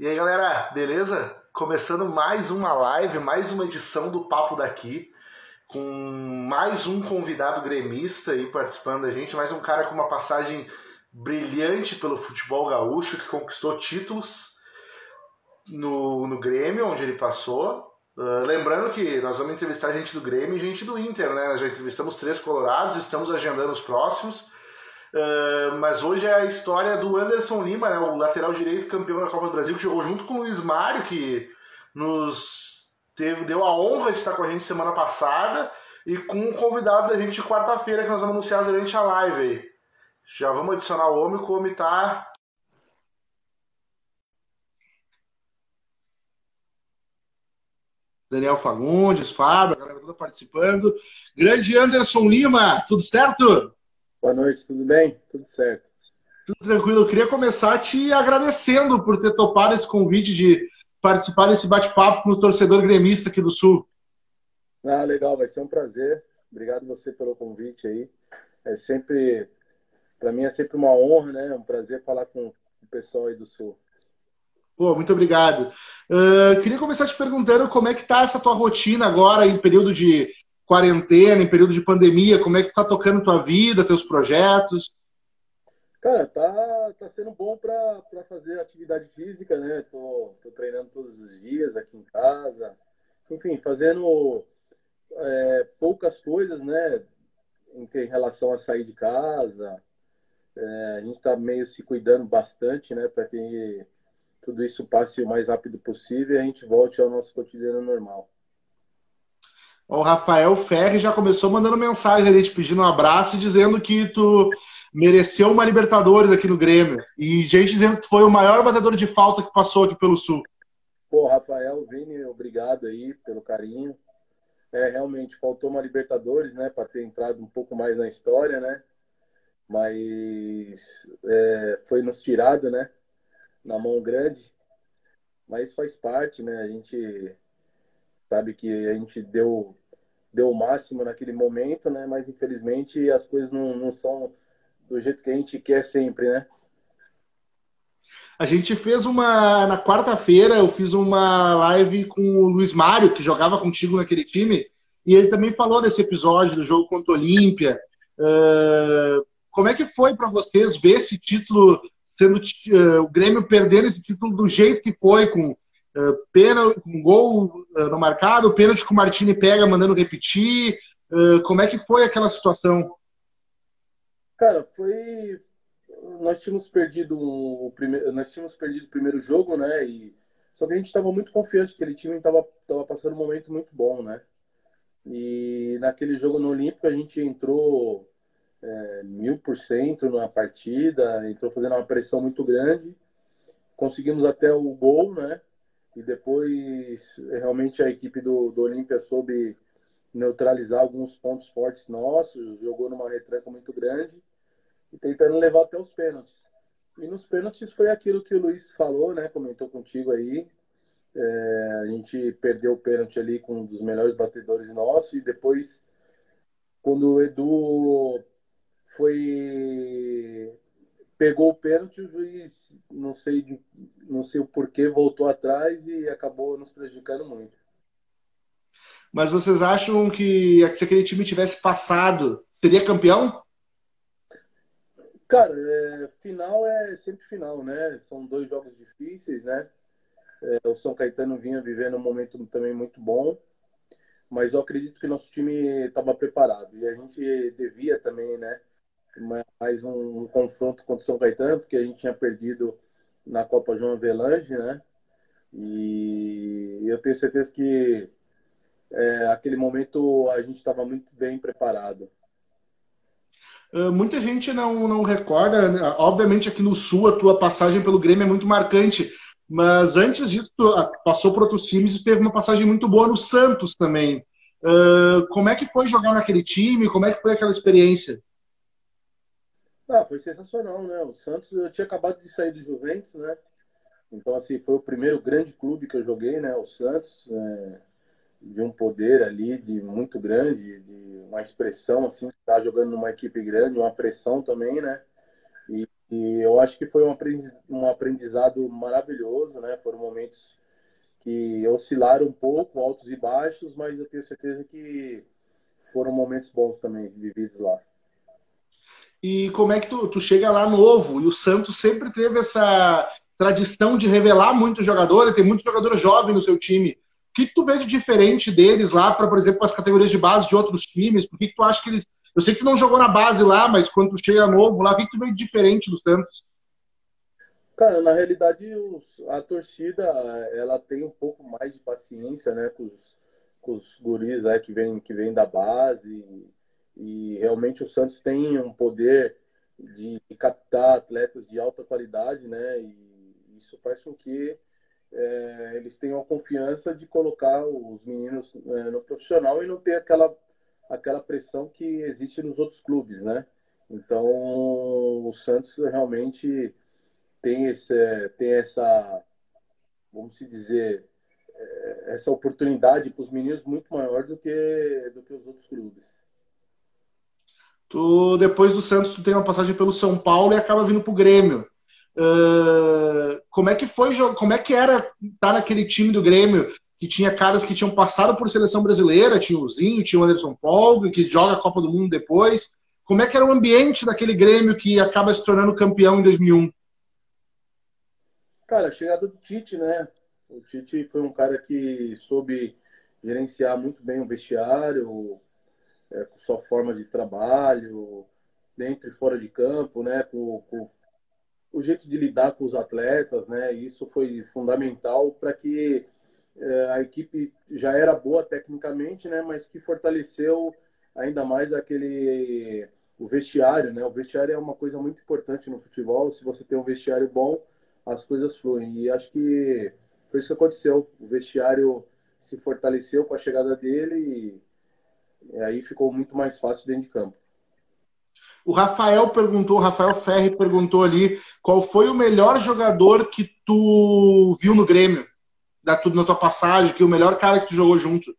E aí, galera, beleza? Começando mais uma live, mais uma edição do Papo daqui, com mais um convidado gremista aí participando da gente, mais um cara com uma passagem brilhante pelo futebol gaúcho, que conquistou títulos no, no Grêmio, onde ele passou. Uh, lembrando que nós vamos entrevistar gente do Grêmio e gente do Inter, né? Já entrevistamos três colorados, estamos agendando os próximos. Uh, mas hoje é a história do Anderson Lima, né, o lateral direito campeão da Copa do Brasil, que jogou junto com o Luiz Mário, que nos teve, deu a honra de estar com a gente semana passada, e com um convidado da gente de quarta-feira que nós vamos anunciar durante a live aí. Já vamos adicionar o homem, que o homem tá. Daniel Fagundes, Fábio, a galera toda participando. Grande Anderson Lima, tudo certo? Boa noite, tudo bem? Tudo certo. Tudo tranquilo. Eu queria começar te agradecendo por ter topado esse convite de participar desse bate-papo com o torcedor gremista aqui do Sul. Ah, legal, vai ser um prazer. Obrigado você pelo convite aí. É sempre, para mim é sempre uma honra, né? É um prazer falar com o pessoal aí do Sul. Pô, muito obrigado. Uh, queria começar te perguntando como é que tá essa tua rotina agora em período de quarentena, em período de pandemia, como é que tá tocando tua vida, teus projetos? Cara, tá, tá sendo bom para fazer atividade física, né? Tô, tô treinando todos os dias aqui em casa. Enfim, fazendo é, poucas coisas, né? Em, em, relação a sair de casa. É, a gente está meio se cuidando bastante, né? Para que tudo isso passe o mais rápido possível e a gente volte ao nosso cotidiano normal. O Rafael Ferri já começou mandando mensagem ali, te pedindo um abraço e dizendo que tu mereceu uma Libertadores aqui no Grêmio. E gente dizendo que tu foi o maior batedor de falta que passou aqui pelo Sul. Pô, Rafael, Vini, obrigado aí pelo carinho. É, realmente, faltou uma Libertadores, né, para ter entrado um pouco mais na história, né? Mas é, foi nos tirado, né? Na mão grande. Mas faz parte, né? A gente sabe que a gente deu deu o máximo naquele momento, né? Mas infelizmente as coisas não, não são do jeito que a gente quer sempre, né? A gente fez uma. Na quarta-feira, eu fiz uma live com o Luiz Mário, que jogava contigo naquele time, e ele também falou desse episódio do jogo contra o Olímpia. Uh, como é que foi para vocês ver esse título sendo uh, o Grêmio perdendo esse título do jeito que foi, com Uh, pênalti, um gol uh, no marcado, pênalti que o Martini pega mandando repetir. Uh, como é que foi aquela situação? Cara, foi. Nós tínhamos perdido o primeiro, nós tínhamos perdido o primeiro jogo, né? E só que a gente estava muito confiante, aquele time estava tava passando um momento muito bom, né? E naquele jogo no Olímpico a gente entrou mil por cento na partida, entrou fazendo uma pressão muito grande, conseguimos até o gol, né? E depois realmente a equipe do, do Olímpia soube neutralizar alguns pontos fortes nossos, jogou numa retranca muito grande e tentando levar até os pênaltis. E nos pênaltis foi aquilo que o Luiz falou, né? Comentou contigo aí. É, a gente perdeu o pênalti ali com um dos melhores batedores nossos e depois, quando o Edu foi pegou o pênalti, o juiz, não sei, não sei o porquê, voltou atrás e acabou nos prejudicando muito. Mas vocês acham que se aquele time tivesse passado, seria campeão? Cara, é, final é sempre final, né? São dois jogos difíceis, né? É, o São Caetano vinha vivendo um momento também muito bom, mas eu acredito que nosso time estava preparado e a gente devia também, né? Mais um, confronto contra o São Caetano, porque a gente tinha perdido na Copa João Avelange, né? E eu tenho certeza que é, aquele momento a gente estava muito bem preparado. Uh, muita gente não, não recorda, né? obviamente aqui no Sul a tua passagem pelo Grêmio é muito marcante, mas antes disso ah, passou por outros times e teve uma passagem muito boa no Santos também. Uh, como é que foi jogar naquele time? Como é que foi aquela experiência? Ah, foi sensacional, né? O Santos, eu tinha acabado de sair do Juventus, né? Então, assim, foi o primeiro grande clube que eu joguei, né? O Santos, é, de um poder ali de muito grande, de uma expressão, assim, estar tá jogando numa equipe grande, uma pressão também, né? E, e eu acho que foi um aprendizado maravilhoso, né? Foram momentos que oscilaram um pouco, altos e baixos, mas eu tenho certeza que foram momentos bons também vividos lá. E como é que tu, tu chega lá novo? E o Santos sempre teve essa tradição de revelar muito jogador, tem muito jogador jovem no seu time. O que, tu vê de diferente deles lá para, por exemplo, as categorias de base de outros times? Por que, tu acha que eles. Eu sei que tu não jogou na base lá, mas quando tu chega novo lá, o que, tu vê de diferente do Santos? Cara, na realidade, a torcida ela tem um pouco mais de paciência, né, com os, com os guris né, que vêm que vem da base. E, realmente o Santos tem um poder de captar atletas de alta qualidade, né? E isso faz com que é, eles tenham a confiança de colocar os meninos é, no profissional e não ter aquela, aquela pressão que existe nos outros clubes, né? Então, o Santos realmente tem, esse, tem essa, vamos se dizer, é, essa oportunidade para os meninos muito maior do que, do que os outros clubes. Tu, depois do Santos, tu tem uma passagem pelo São Paulo e acaba vindo para o Grêmio. Uh, como é que foi, como é que era estar tá naquele time do Grêmio que tinha caras que tinham passado por seleção brasileira, tinha o Zinho, tinha o Anderson Polga, que joga a Copa do Mundo depois. Como é que era o ambiente daquele Grêmio que acaba se tornando campeão em 2001? Cara, a chegada do Tite, né? O Tite foi um cara que soube gerenciar muito bem o vestiário, é, com sua forma de trabalho, dentro e fora de campo, né? Com, com o jeito de lidar com os atletas, né? Isso foi fundamental para que é, a equipe já era boa tecnicamente, né? Mas que fortaleceu ainda mais aquele o vestiário, né? O vestiário é uma coisa muito importante no futebol. Se você tem um vestiário bom, as coisas fluem. E acho que foi isso que aconteceu. O vestiário se fortaleceu com a chegada dele e e aí ficou muito mais fácil dentro de campo. O Rafael perguntou, o Rafael Ferri perguntou ali qual foi o melhor jogador que tu viu no Grêmio, da tudo na tua passagem, que é o melhor cara que tu jogou junto.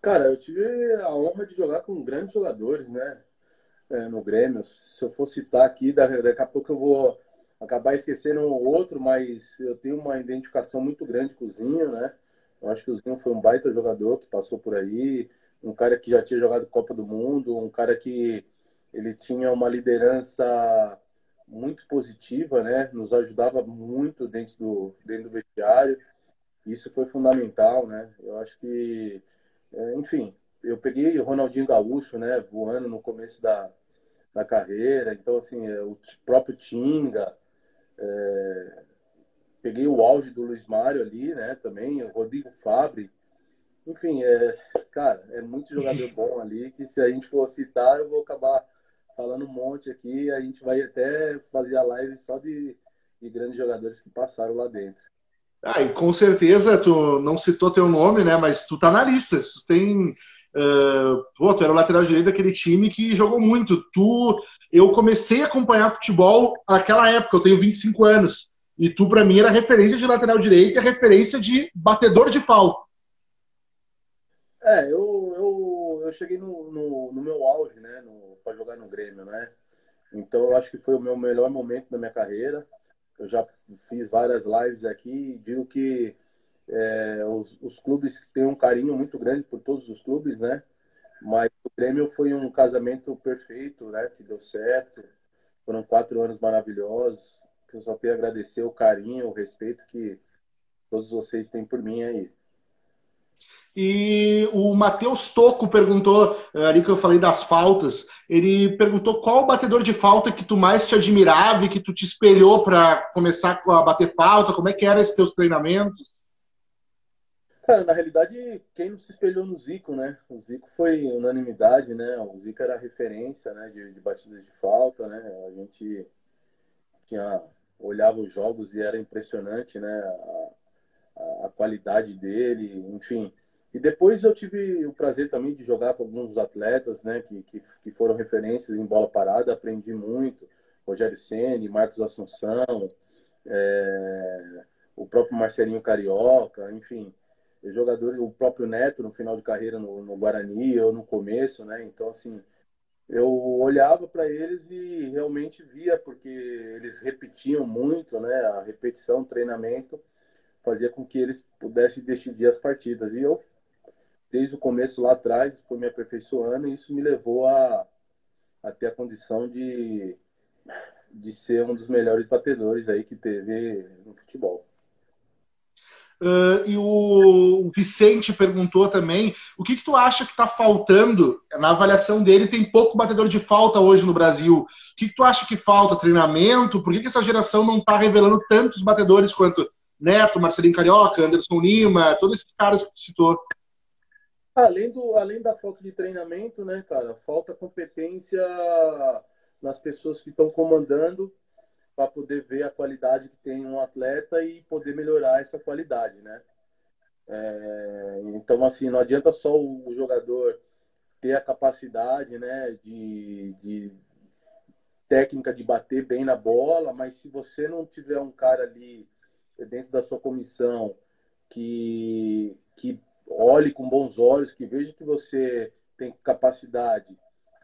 Cara, eu tive a honra de jogar com grandes jogadores, né? É, no Grêmio. Se eu for citar aqui, daqui a pouco eu vou acabar esquecendo um ou outro, mas eu tenho uma identificação muito grande com o Zinho, né? Eu acho que o Zinho foi um baita jogador que passou por aí, um cara que já tinha jogado Copa do Mundo, um cara que ele tinha uma liderança muito positiva, né? Nos ajudava muito dentro do, dentro do vestiário. Isso foi fundamental, né? Eu acho que, é, enfim, eu peguei o Ronaldinho Gaúcho, né? Voando no começo da, da carreira. Então, assim, é, o próprio Tinga, é, peguei o auge do Luiz Mário ali, né? Também, o Rodrigo Fabre. Enfim, é, cara, é muito jogador bom ali que se a gente for citar, eu vou acabar falando um monte aqui. A gente vai até fazer a live só de, de grandes jogadores que passaram lá dentro. Ah, e com certeza, tu não citou teu nome, né? Mas tu tá na lista. Tu tem. Uh, pô, tu era o lateral direito daquele time que jogou muito. Tu, eu comecei a acompanhar futebol naquela época, eu tenho 25 anos. E tu, para mim, era referência de lateral direito e referência de batedor de pau. É, eu, eu, eu cheguei no, no, no meu auge, né, para jogar no Grêmio, né? Então, eu acho que foi o meu melhor momento da minha carreira. Eu já fiz várias lives aqui e digo que é, os, os clubes têm um carinho muito grande por todos os clubes, né? Mas o Grêmio foi um casamento perfeito, né? Que deu certo. Foram quatro anos maravilhosos que eu só tenho a agradecer o carinho, o respeito que todos vocês têm por mim aí. E o Matheus Toco perguntou, eh, ali que eu falei das faltas, ele perguntou qual o batedor de falta que tu mais te admirava e que tu te espelhou para começar a bater falta, como é que eram esses teus treinamentos? Cara, na realidade, quem não se espelhou no Zico, né? O Zico foi unanimidade, né? O Zico era referência, né? De, de batidas de falta, né? A gente tinha olhava os jogos e era impressionante, né? A, a, qualidade dele, enfim. E depois eu tive o prazer também de jogar com alguns atletas, né? Que, que, que foram referências em bola parada, aprendi muito. Rogério Ceni, Marcos Assunção, é, o próprio Marcelinho Carioca, enfim, jogador, o próprio Neto no final de carreira no, no Guarani, eu no começo, né? Então assim, eu olhava para eles e realmente via, porque eles repetiam muito, né? A repetição, treinamento, fazia com que eles pudessem decidir as partidas. E eu, desde o começo lá atrás, fui me aperfeiçoando e isso me levou a, a ter a condição de, de ser um dos melhores batedores aí que teve no futebol. Uh, e o Vicente perguntou também o que, que tu acha que está faltando na avaliação dele. Tem pouco batedor de falta hoje no Brasil. O que, que tu acha que falta? Treinamento? Por que, que essa geração não está revelando tantos batedores quanto Neto, Marcelinho Carioca, Anderson Lima, todos esses caras que tu citou? Além, do, além da falta de treinamento, né, cara? Falta competência nas pessoas que estão comandando para poder ver a qualidade que tem um atleta e poder melhorar essa qualidade, né? É, então, assim, não adianta só o jogador ter a capacidade, né, de, de técnica de bater bem na bola, mas se você não tiver um cara ali dentro da sua comissão que, que olhe com bons olhos, que veja que você tem capacidade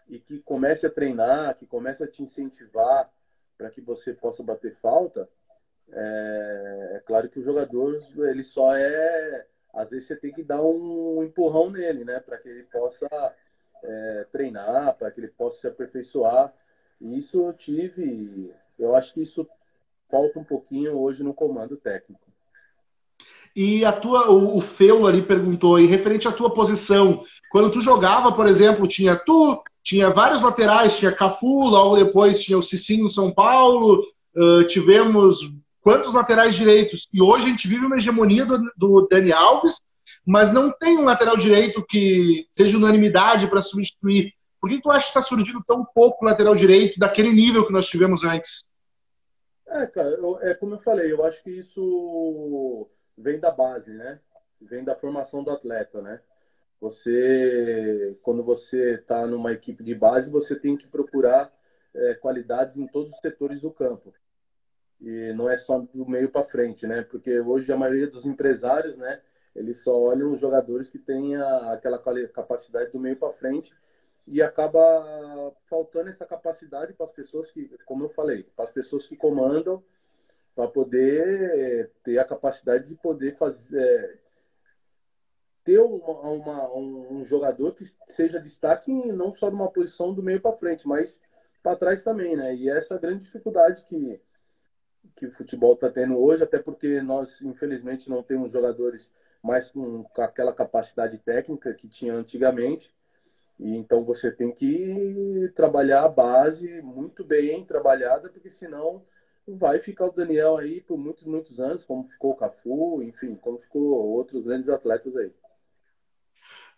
e que comece a treinar, que comece a te incentivar para que você possa bater falta, é, é, claro que o jogador ele só é às vezes você tem que dar um empurrão nele, né, para que ele possa é, treinar, para que ele possa se aperfeiçoar. E isso eu tive, eu acho que isso falta um pouquinho hoje no comando técnico. E a tua, o, o Feulo ali perguntou, e referente à tua posição, quando tu jogava, por exemplo, tinha tu, tinha vários laterais, tinha Cafu, logo depois tinha o Cicinho São Paulo, uh, tivemos quantos laterais direitos? E hoje a gente vive uma hegemonia do, do Dani Alves, mas não tem um lateral direito que seja unanimidade para substituir. Por que tu acha que está surgindo tão pouco lateral direito daquele nível que nós tivemos antes? É, cara, eu, é como eu falei, eu acho que isso vem da base, né? Vem da formação do atleta, né? Você, quando você está numa equipe de base, você tem que procurar é, qualidades em todos os setores do campo. E não é só do meio para frente, né? Porque hoje a maioria dos empresários, né? Eles só olham os jogadores que têm a, aquela capacidade do meio para frente e acaba faltando essa capacidade para as pessoas que, como eu falei, para as pessoas que comandam, para poder ter a capacidade de poder fazer ter uma, uma, um jogador que seja destaque não só numa posição do meio para frente, mas para trás também, né? E essa é grande dificuldade que, que o futebol está tendo hoje, até porque nós, infelizmente, não temos jogadores mais com, com aquela capacidade técnica que tinha antigamente. E então você tem que trabalhar a base muito bem trabalhada, porque senão vai ficar o Daniel aí por muitos, muitos anos, como ficou o Cafu, enfim, como ficou outros grandes atletas aí.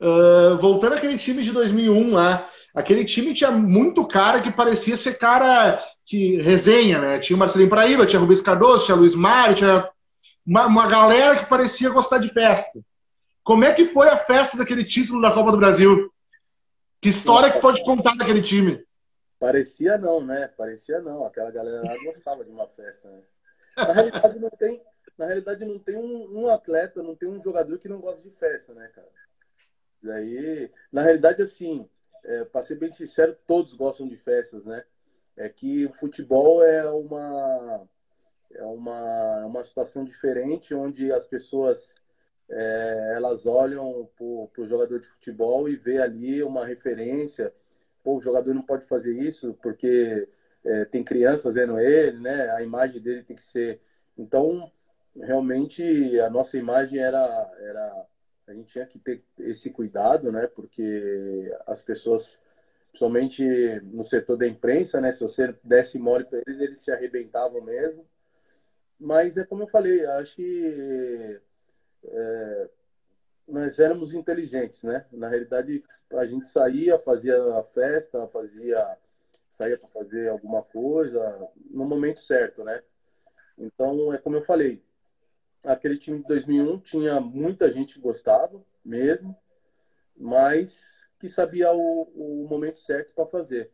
Uh, voltando àquele time de 2001 lá, aquele time tinha muito cara que parecia ser cara que resenha, né? Tinha o Marcelinho Paraíba, tinha Rubens Cardoso, tinha Luiz Mário, tinha uma, uma galera que parecia gostar de festa. Como é que foi a festa daquele título da Copa do Brasil? Que história que pode contar daquele time? Parecia não, né? Parecia não. Aquela galera lá gostava de uma festa, né? Na realidade não tem, na realidade não tem um, um atleta, não tem um jogador que não gosta de festa, né, cara? Daí, na realidade, assim, é, para ser bem sincero, todos gostam de festas, né? É que o futebol é uma é uma, uma situação diferente onde as pessoas é, elas olham para o jogador de futebol e vê ali uma referência. Pô, o jogador não pode fazer isso porque é, tem crianças vendo ele, né? A imagem dele tem que ser. Então, realmente, a nossa imagem era, era a gente tinha que ter esse cuidado, né? Porque as pessoas, principalmente no setor da imprensa, né? Se você desse mole para eles, eles se arrebentavam mesmo. Mas é como eu falei, acho que é, nós éramos inteligentes, né? Na realidade, a gente saía, fazia a festa, fazia saía para fazer alguma coisa no momento certo, né? Então, é como eu falei, aquele time de 2001 tinha muita gente que gostava mesmo, mas que sabia o, o momento certo para fazer.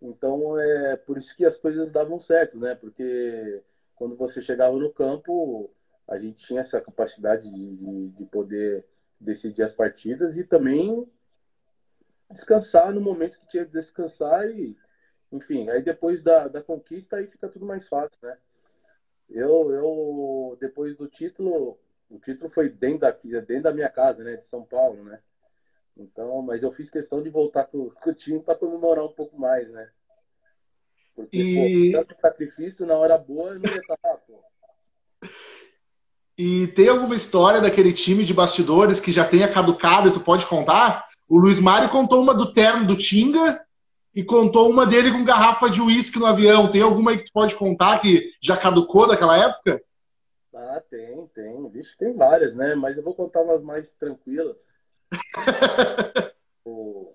Então é por isso que as coisas davam certo, né? Porque quando você chegava no campo, a gente tinha essa capacidade de, de poder decidir as partidas e também descansar no momento que tinha que descansar e, enfim, aí depois da, da conquista aí fica tudo mais fácil, né? Eu, eu, depois do título, o título foi dentro da, dentro da minha casa, né, de São Paulo, né? Então, mas eu fiz questão de voltar com, com o time para comemorar um pouco mais, né? Porque, e... pô, tanto sacrifício na hora boa eu não ia estar lá, pô. E tem alguma história daquele time de bastidores que já tenha caducado e tu pode contar? O Luiz Mário contou uma do terno do Tinga e contou uma dele com garrafa de uísque no avião. Tem alguma aí que tu pode contar que já caducou daquela época? Ah, tem, tem. Vixe, tem várias, né? Mas eu vou contar umas mais tranquilas. o...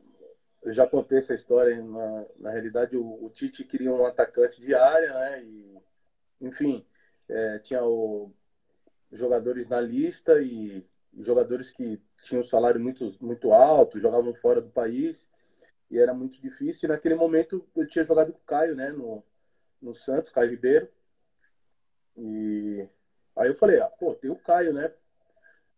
Eu já contei essa história. Na, na realidade, o, o Tite queria um atacante de área, né? E, enfim, é, tinha o... jogadores na lista e jogadores que tinham um salário muito, muito alto, jogavam fora do país e era muito difícil. E naquele momento eu tinha jogado com o Caio, né, no, no Santos, Caio Ribeiro. E aí eu falei, ah, pô, tem o Caio, né?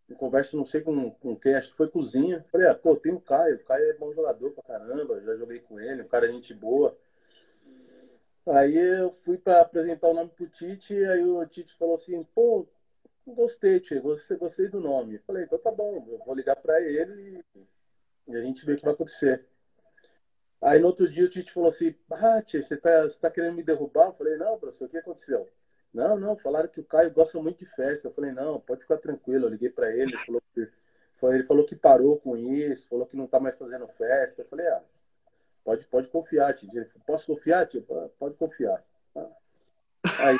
Eu converso, não sei com, com quem, acho que foi cozinha. Falei, ah, pô, tem o Caio, o Caio é bom jogador pra caramba, já joguei com ele, um cara é gente boa. Aí eu fui para apresentar o nome pro Tite, aí o Tite falou assim, pô, gostei, Tio, gostei, gostei do nome. Falei, então tá bom, eu vou ligar para ele e, a gente vê o que vai acontecer. Aí no outro dia o Tite falou assim, ah, tia, você tá, você tá querendo me derrubar? Eu falei, não, professor, o que aconteceu? Não, não, falaram que o Caio gosta muito de festa. Eu falei, não, pode ficar tranquilo. Eu liguei para ele, falou, que, ele falou que parou com isso, falou que não tá mais fazendo festa. Eu falei, ah, pode, pode confiar, tio. Ele falou, posso confiar, tio? Pode confiar. Aí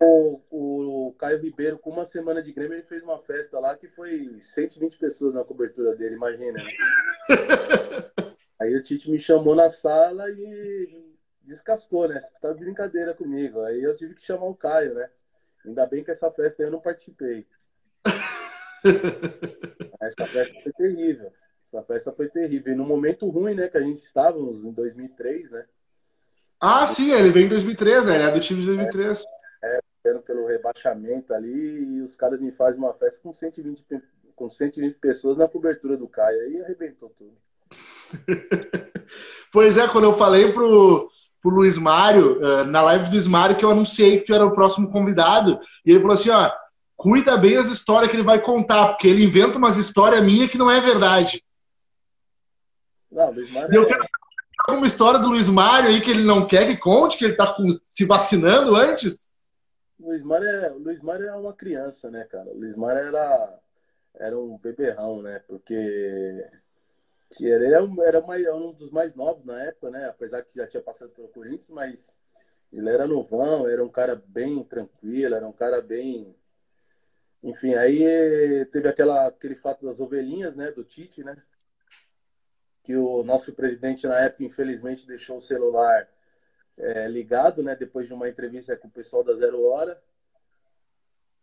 o, o Caio Ribeiro, com uma semana de Grêmio, ele fez uma festa lá que foi 120 pessoas na cobertura dele, imagina. Né? Aí o Tite me chamou na sala e descascou, né? Você tá de brincadeira comigo. Aí eu tive que chamar o Caio, né? Ainda bem que essa festa eu não participei. essa festa foi terrível. Essa festa foi terrível. E no momento ruim, né? Que a gente estávamos em 2003, né? Ah, sim, ele veio em 2003, né? Ele é do time de 2003. É, é pelo rebaixamento ali e os caras me fazem uma festa com 120, com 120 pessoas na cobertura do Caio. Aí arrebentou tudo. pois é, quando eu falei pro, pro Luiz Mário, eh, na live do Luiz Mário, que eu anunciei que tu era o próximo convidado, e ele falou assim, ó, cuida bem as histórias que ele vai contar, porque ele inventa umas histórias minhas que não é verdade. Não, Luiz Mário... Eu quero alguma história do Luiz Mário aí que ele não quer que conte, que ele tá se vacinando antes? Luiz Mário é, Luiz Mário é uma criança, né, cara? O Luiz Mário era, era um beberrão, né? Porque ele era, era um dos mais novos na época, né? Apesar que já tinha passado pelo Corinthians, mas ele era novão, era um cara bem tranquilo, era um cara bem. Enfim, aí teve aquela, aquele fato das ovelhinhas, né? Do Tite, né? Que o nosso presidente na época, infelizmente, deixou o celular é, ligado, né, depois de uma entrevista com o pessoal da Zero Hora,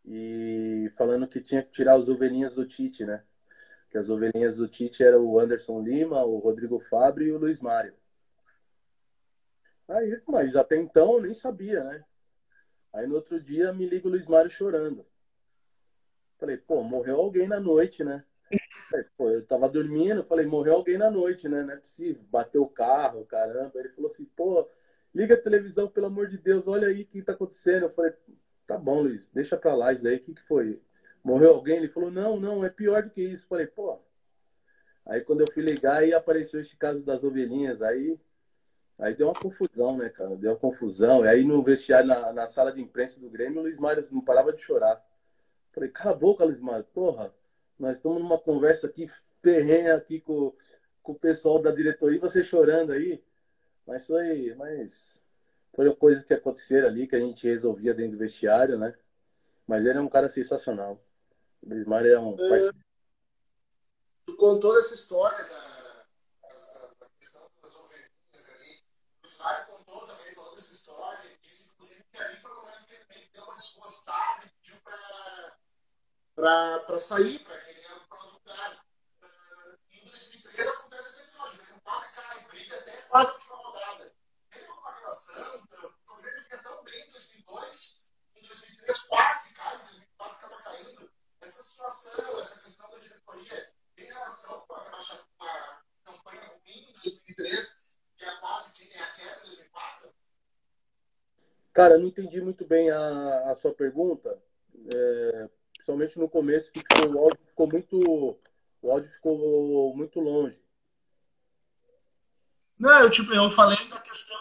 e falando que tinha que tirar as ovelhinhas do Tite, né? Que as ovelhinhas do Tite eram o Anderson Lima, o Rodrigo Fábio e o Luiz Mário. Aí, mas até então eu nem sabia, né? Aí no outro dia me liga o Luiz Mário chorando. Falei, pô, morreu alguém na noite, né? Falei, pô, eu tava dormindo, falei, morreu alguém na noite, né? Não é possível. Bateu o carro, caramba. Ele falou assim, pô, liga a televisão, pelo amor de Deus, olha aí o que está acontecendo. Eu falei, tá bom, Luiz, deixa pra lá isso daí, o que, que foi? Morreu alguém? Ele falou, não, não, é pior do que isso. Falei, pô. Aí quando eu fui ligar, aí apareceu esse caso das ovelhinhas, aí, aí deu uma confusão, né, cara? Deu uma confusão. E aí no vestiário, na, na sala de imprensa do Grêmio, o Luiz Mário não parava de chorar. Falei, cala a boca, Luiz Mário, porra, nós estamos numa conversa aqui ferrenha aqui com, com o pessoal da diretoria você chorando aí. Mas foi, mas foram coisas que aconteceram ali que a gente resolvia dentro do vestiário, né? Mas ele é um cara sensacional. O Bismar é um é, Tu contou essa história da, da, questão das ovelhinhas ali. O Bismar contou também, falou dessa história. Ele disse, inclusive, que ali foi o momento que ele meio que deu uma desgostada e pediu para sair, para ele ir para outro lugar. Uh, em 2013 acontece esse episódio, ele quase cai, briga até quase a última o situação, essa questão da diretoria em relação com a, a campanha ruim de 2003 e a é quase que é a queda de 2004? Cara, não entendi muito bem a, a sua pergunta, é, principalmente no começo, que ficou, o áudio ficou muito, o áudio ficou muito longe. Não, eu, tipo, eu falei da questão.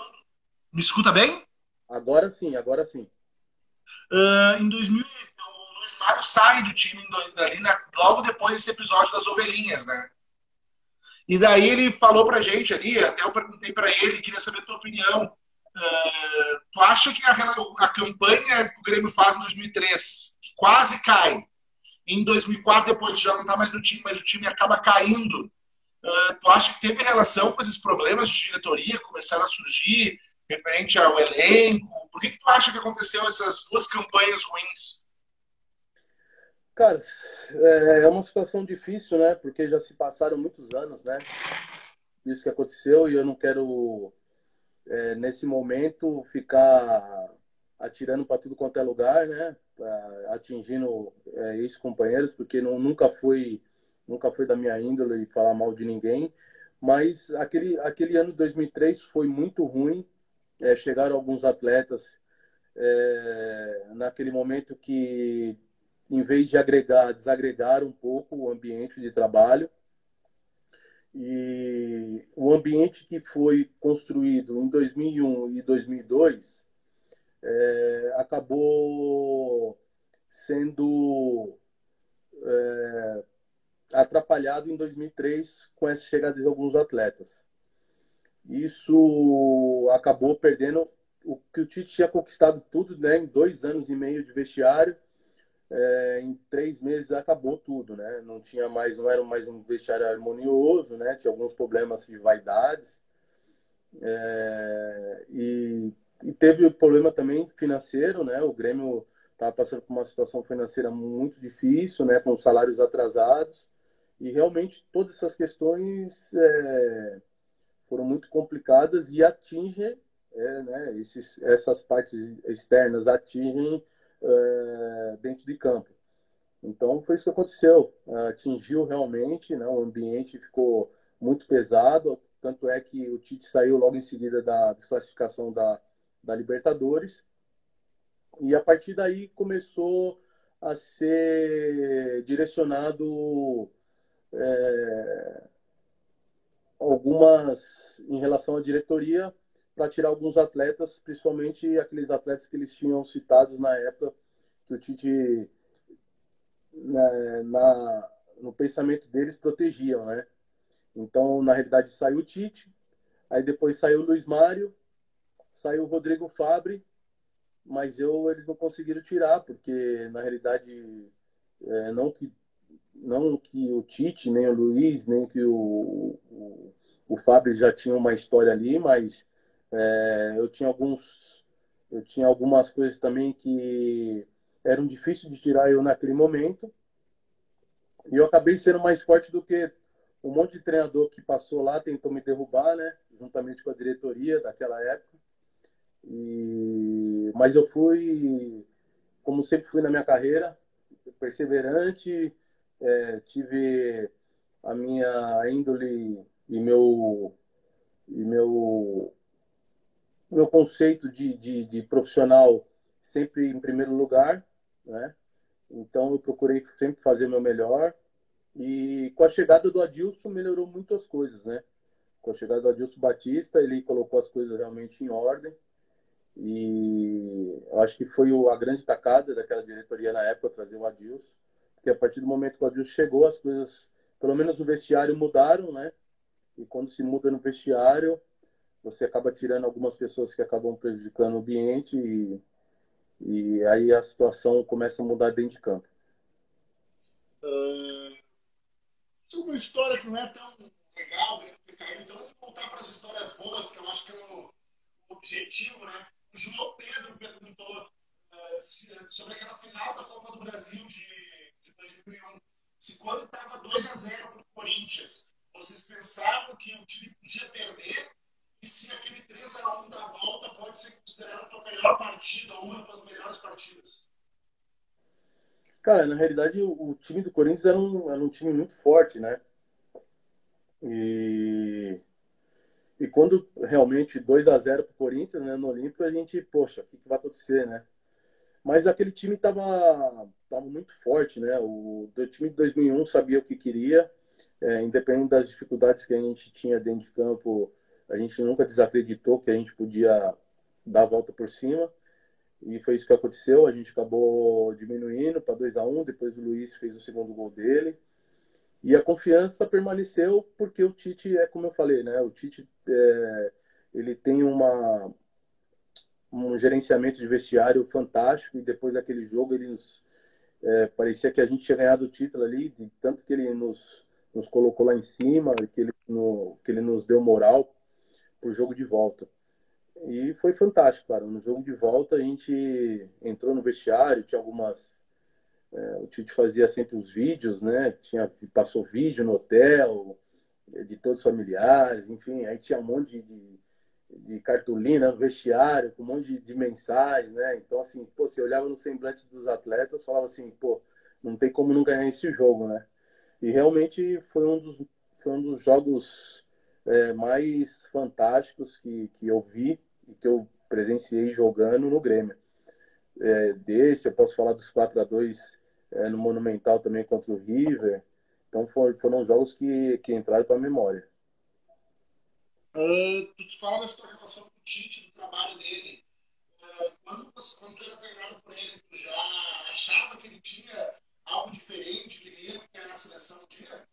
Me escuta bem? Agora sim, agora sim. Uh, em 2000, Mário sai do time ali na, logo depois desse episódio das ovelhinhas, né? E daí ele falou pra gente ali, até eu perguntei para ele, queria saber a tua opinião. Uh, tu acha que a, a, campanha que o Grêmio faz em 2003, que quase cai, em 2004 depois já não está mais no time, mas o time acaba caindo, uh, tu acha que teve relação com esses problemas de diretoria que começaram a surgir, referente ao elenco? Por que, que tu acha que aconteceu essas duas campanhas ruins? Cara, é, é uma situação difícil, né? Porque já se passaram muitos anos, né? Isso que aconteceu e eu não quero, é, nesse momento, ficar atirando para tudo quanto é lugar, né? atingindo é, ex-companheiros, porque não, nunca foi nunca foi da minha índole falar mal de ninguém. Mas aquele, aquele ano de 2003 foi muito ruim. É, chegaram alguns atletas é, naquele momento que em vez de agregar, desagregaram um pouco o ambiente de trabalho. E o ambiente que foi construído em 2001 e 2002 é, acabou sendo é, atrapalhado em 2003 com essa chegada de alguns atletas. Isso acabou perdendo o que o Tite tinha conquistado tudo né, em dois anos e meio de vestiário é, em três meses acabou tudo, né? Não tinha mais, não era mais um vestiário harmonioso, né? Tinha alguns problemas de vaidades é, e, e, teve o problema também financeiro, né? O Grêmio estava passando por uma situação financeira muito difícil, né? Com salários atrasados e realmente todas essas questões é, foram muito complicadas e atingem, é, né? Esses, essas partes externas atingem é, dentro de campo. Então foi isso que aconteceu. Atingiu realmente, né, o ambiente ficou muito pesado, tanto é que o Tite saiu logo em seguida da desclassificação da, da Libertadores. E a partir daí começou a ser direcionado é, algumas em relação à diretoria para tirar alguns atletas, principalmente aqueles atletas que eles tinham citados na época que o Tite na, na, no pensamento deles protegiam, né? Então, na realidade, saiu o Tite, aí depois saiu o Luiz Mário, saiu o Rodrigo Fabre, mas eu eles não conseguiram tirar, porque na realidade é, não que não que o Tite, nem o Luiz, nem que o, o, o Fábio já tinham uma história ali, mas é, eu tinha alguns, eu tinha algumas coisas também que eram difíceis de tirar eu naquele momento. E eu acabei sendo mais forte do que um monte de treinador que passou lá tentou me derrubar, né? Juntamente com a diretoria daquela época. E... Mas eu fui, como sempre fui na minha carreira, perseverante, é, tive a minha índole e meu e meu meu conceito de, de, de, profissional sempre em primeiro lugar, né? Então eu procurei sempre fazer meu melhor e com a chegada do Adilson melhorou muito as coisas, né? Com a chegada do Adilson Batista ele colocou as coisas realmente em ordem e eu acho que foi a grande tacada daquela diretoria na época trazer o Adilson, porque a partir do momento que o Adilson chegou as coisas, pelo menos no vestiário mudaram, né? E quando se muda no vestiário você acaba tirando algumas pessoas que acabam prejudicando o ambiente e, e aí a situação começa a mudar dentro de campo. Uma história que não é tão legal, né, então vamos voltar para as histórias boas, que eu acho que é o objetivo, né? O João Pedro perguntou uh, se, sobre aquela final da Copa do Brasil de, de 2001, se quando estava 2 a 0 para o Corinthians, vocês pensavam que o time podia perder se aquele 3x1 da volta pode ser considerado a tua melhor partida uma das melhores partidas? Cara, na realidade, o, o, time do Corinthians era um, era um time muito forte, né? E, E quando realmente 2 a 0 para o Corinthians, né, no Olímpico, a gente, poxa, o que, que vai acontecer, né? Mas aquele time estava tava muito forte, né? O, o time de 2001 sabia o que queria, é, independente das dificuldades que a gente tinha dentro de campo, a gente nunca desacreditou que a gente podia dar a volta por cima. E foi isso que aconteceu. A gente acabou diminuindo para 2 a 1 um, depois o Luiz fez o segundo gol dele. E a confiança permaneceu porque o Tite, é como eu falei, né? O Tite é, ele tem uma, um gerenciamento de vestiário fantástico e depois daquele jogo ele nos, é, parecia que a gente tinha ganhado o título ali, de tanto que ele nos, nos colocou lá em cima, que ele, no, que ele nos deu moral o jogo de volta. E foi fantástico, cara. No jogo de volta a gente entrou no vestiário, tinha algumas. É, o Tite fazia sempre os vídeos, né? Tinha, passou vídeo no hotel, de todos os familiares, enfim, aí tinha um monte de, de cartolina no vestiário, com um monte de, de mensagens, né? Então, assim, pô, você olhava no semblante dos atletas, falava assim, pô, não tem como não ganhar esse jogo, né? E realmente foi um dos, foi um dos jogos é, mais fantásticos que, que eu vi e que eu presenciei jogando no Grêmio. É, desse, eu posso falar dos 4 a 2 é, no Monumental também contra o River. Então foram, foram jogos que, que entraram para a memória. Uh, tu te fala dessa relação com o Tite, do trabalho dele. Uh, quando, você, quando tu era treinado por ele, tu já achava que ele tinha algo diferente que ele ia ter na seleção um dia?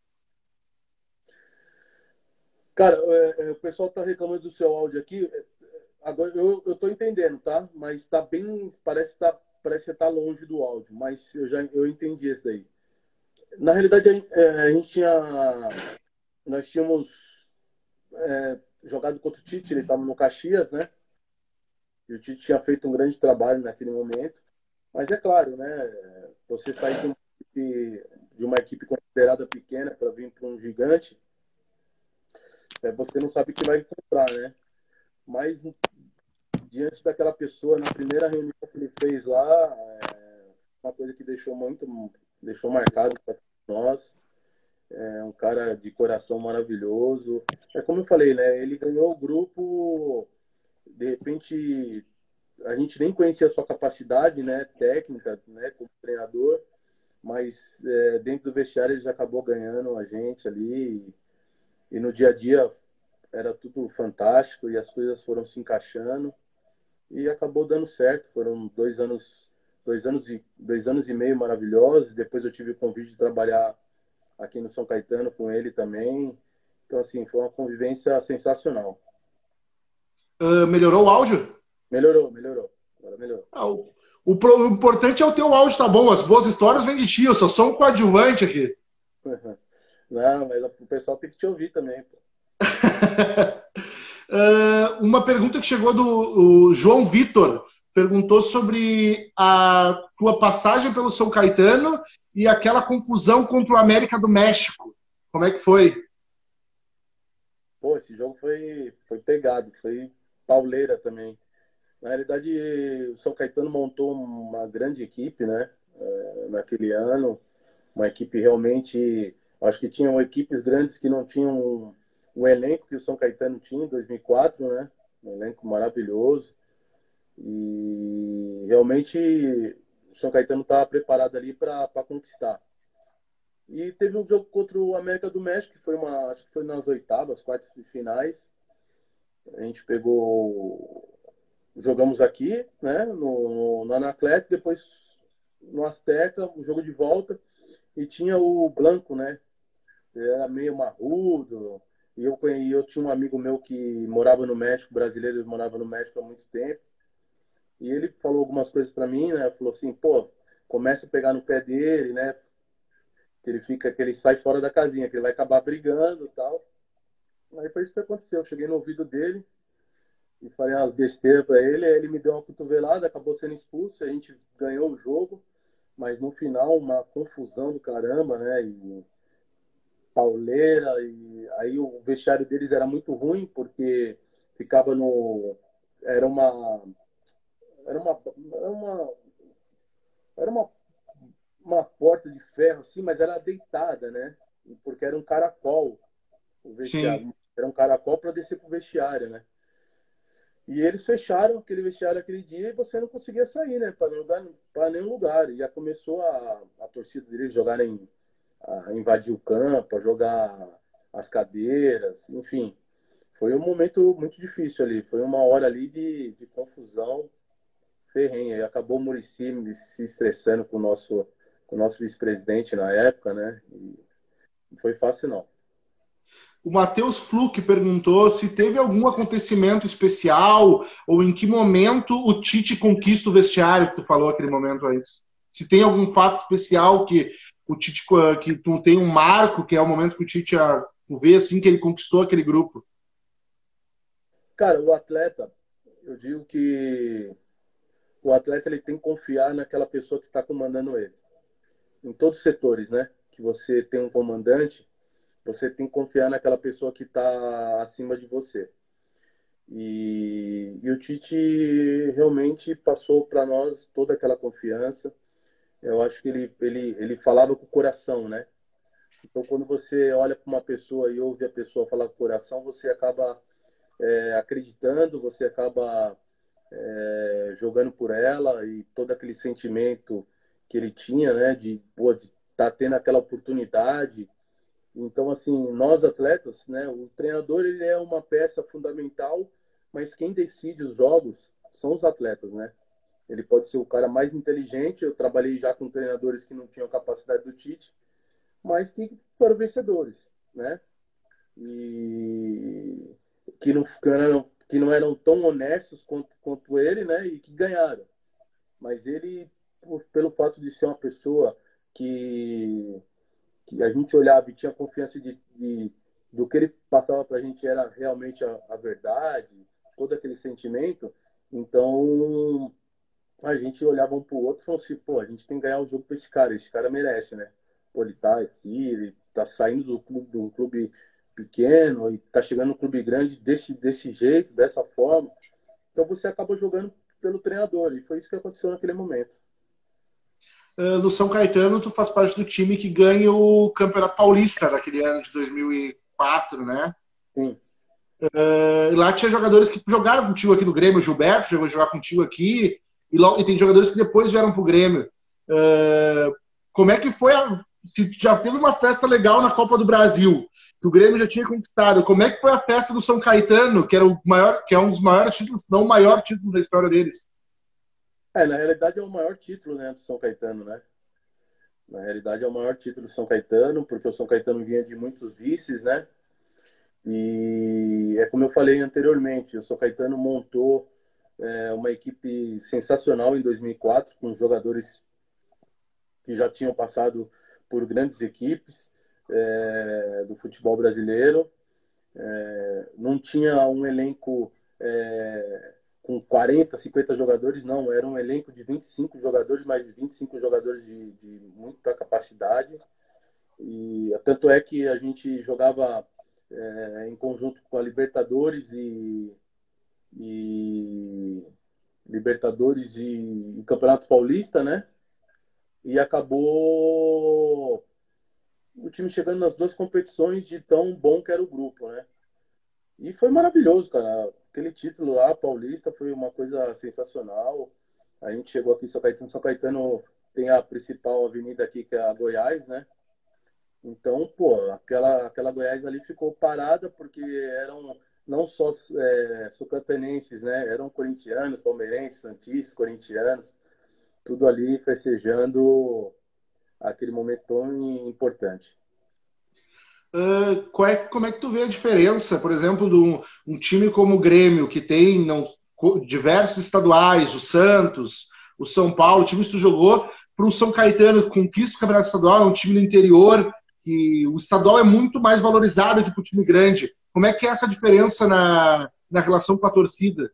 Cara, é, é, o pessoal está reclamando do seu áudio aqui. É, agora eu, eu tô entendendo, tá? Mas tá bem. Parece que tá, parece que tá longe do áudio, mas eu já eu entendi esse daí. Na realidade, a, a gente tinha. Nós tínhamos é, jogado contra o Tite, ele estava no Caxias, né? E o Tite tinha feito um grande trabalho naquele momento. Mas é claro, né? Você sair de uma equipe, de uma equipe considerada pequena para vir para um gigante, é, você não sabe o que vai encontrar, né? Mas diante daquela pessoa, na primeira reunião que ele fez lá, é uma coisa que deixou muito, deixou marcado para nós é um cara de coração maravilhoso. É como eu falei, né? Ele ganhou o grupo, de repente a gente nem conhecia a sua capacidade, né, técnica, né, como treinador, mas é, dentro do vestiário ele já acabou ganhando a gente ali e, no dia a dia era tudo fantástico e as coisas foram se encaixando e acabou dando certo. Foram dois anos, dois anos e dois anos e meio maravilhosos. Depois eu tive o convite de trabalhar aqui no São Caetano com ele também. Então, assim, foi uma convivência sensacional. Uh, melhorou o áudio? Melhorou, melhorou. Agora melhorou. Ah, o, o, o, importante é o teu áudio tá bom. As boas histórias vêm de ti. Eu só sou um coadjuvante aqui. Não, mas o pessoal tem que te ouvir também. uh, uma pergunta que chegou do João Vitor perguntou sobre a tua passagem pelo São Caetano e aquela confusão contra o América do México. Como é que foi? Pô, esse jogo foi, foi pegado, foi pauleira também. Na realidade, o São Caetano montou uma grande equipe, né? É, naquele ano, uma equipe realmente. Acho que tinham equipes grandes que não tinham o elenco que o São Caetano tinha em 2004, né? Um elenco maravilhoso. E realmente o São Caetano estava preparado ali para conquistar. E teve um jogo contra o América do México, que foi uma, acho que foi nas oitavas, quartas de finais. A gente pegou, jogamos aqui, né, no, no Anacleto, depois no Azteca, o jogo de volta, e tinha o Blanco, né, era meio marrudo, e eu, eu tinha um amigo meu que morava no México, brasileiro, morava no México há muito tempo, e ele falou algumas coisas para mim, né? Falou assim, pô, começa a pegar no pé dele, né? Que ele fica, que ele sai fora da casinha, que ele vai acabar brigando e tal. Aí foi isso que aconteceu. Eu cheguei no ouvido dele e falei umas besteiras para ele. Aí ele me deu uma cotovelada, acabou sendo expulso. A gente ganhou o jogo, mas no final uma confusão do caramba, né? E pauleira. E aí o vestiário deles era muito ruim porque ficava no. Era uma era uma, era uma, era uma, uma porta de ferro, assim, mas era deitada, né? Porque era um caracol o vestiário. era um caracol para descer pro vestiário, né? E eles fecharam aquele vestiário aquele dia e você não conseguia sair, né? Para nenhum, nenhum lugar. E já começou a, a torcida deles jogarem, a invadir o campo, a jogar as cadeiras, enfim. Foi um momento muito difícil ali. Foi uma hora ali de, de confusão ferrenha. E acabou o Murici se estressando com o nosso, com o nosso vice-presidente na época, né? E não foi fácil, não. O Matheus Fluke perguntou se teve algum acontecimento especial ou em que momento o Tite conquista o vestiário que tu falou aquele momento antes. Se tem algum fato especial que o Tite que tu tem um marco que é o momento que o Tite vê assim que ele conquistou aquele grupo. Cara, o atleta, eu digo que o atleta ele tem que confiar naquela pessoa que está comandando ele. Em todos os setores, né? Que você tem um comandante, você tem que confiar naquela pessoa que está acima de você. E, e o Tite realmente passou para nós toda aquela confiança. Eu acho que ele, ele, ele falava com o coração, né? Então, quando você olha para uma pessoa e ouve a pessoa falar com o coração, você acaba é, acreditando, você acaba é, jogando por ela e todo aquele sentimento que ele tinha, né? De estar tá tendo aquela oportunidade então, assim, nós atletas, né, o treinador ele é uma peça fundamental, mas quem decide os jogos são os atletas, né? Ele pode ser o cara mais inteligente. Eu trabalhei já com treinadores que não tinham capacidade do Tite, mas que foram vencedores, né? E que não, que não, eram, tão honestos quanto, quanto ele, né? E que ganharam. Mas ele, por, pelo fato de ser uma pessoa que que a gente olhava e tinha confiança de, de do que ele passava para a gente era realmente a, a, verdade, todo aquele sentimento. Então a gente olhava um para o outro e falou assim: pô, a gente tem que ganhar o jogo para esse cara, esse cara merece, né? Pô, ele tá aqui, ele tá saindo do clube, de um clube pequeno e tá chegando no clube grande desse, desse jeito, dessa forma. Então você acaba jogando pelo treinador e foi isso que aconteceu naquele momento. Ah, no São Caetano, tu faz parte do time que ganha o Campeonato Paulista daquele ano de 2004, né? Sim. Uh, lá tinha jogadores que jogaram contigo aqui no Grêmio, o Gilberto chegou a jogar contigo aqui, e, logo, e tem jogadores que depois vieram pro Grêmio. Uh, como é que foi a, se já teve uma festa legal na Copa do Brasil, que o Grêmio já tinha conquistado, como é que foi a festa do São Caetano, que era o maior, que é um dos maiores títulos, não o maior título da história deles? É, na realidade é o maior título né, do São Caetano, né? Na realidade é o maior título do São Caetano, porque o São Caetano vinha de muitos vices, né? E é como eu falei anteriormente, o São Caetano montou é, uma equipe sensacional em 2004, com jogadores que já tinham passado por grandes equipes é, do futebol brasileiro. É, não tinha um elenco é, com 40, 50 jogadores, não, era um elenco de 25 jogadores, mais 25 jogadores de, de muita capacidade. E tanto é que a gente jogava é, em conjunto com a Libertadores e, e Libertadores e, e Campeonato Paulista, né? E acabou o time chegando nas duas competições de tão bom que era o grupo, né? E foi maravilhoso, cara aquele título lá, paulista, foi uma coisa sensacional. A gente chegou aqui em São Caetano. São Caetano tem a principal avenida aqui, que é a Goiás, né? Então, pô, aquela, aquela Goiás ali ficou parada porque eram não só é, sucatanenses, né? Eram corintianos, palmeirenses, santistas, corintianos, tudo ali festejando aquele momento tão importante. Uh, é, como é que tu vê a diferença, por exemplo, de um, um time como o Grêmio, que tem não, diversos estaduais, o Santos, o São Paulo, times que tu jogou, para um São Caetano que conquista o Campeonato Estadual, é um time do interior, que o estadual é muito mais valorizado que o time grande. Como é que é essa diferença na, na relação com a torcida?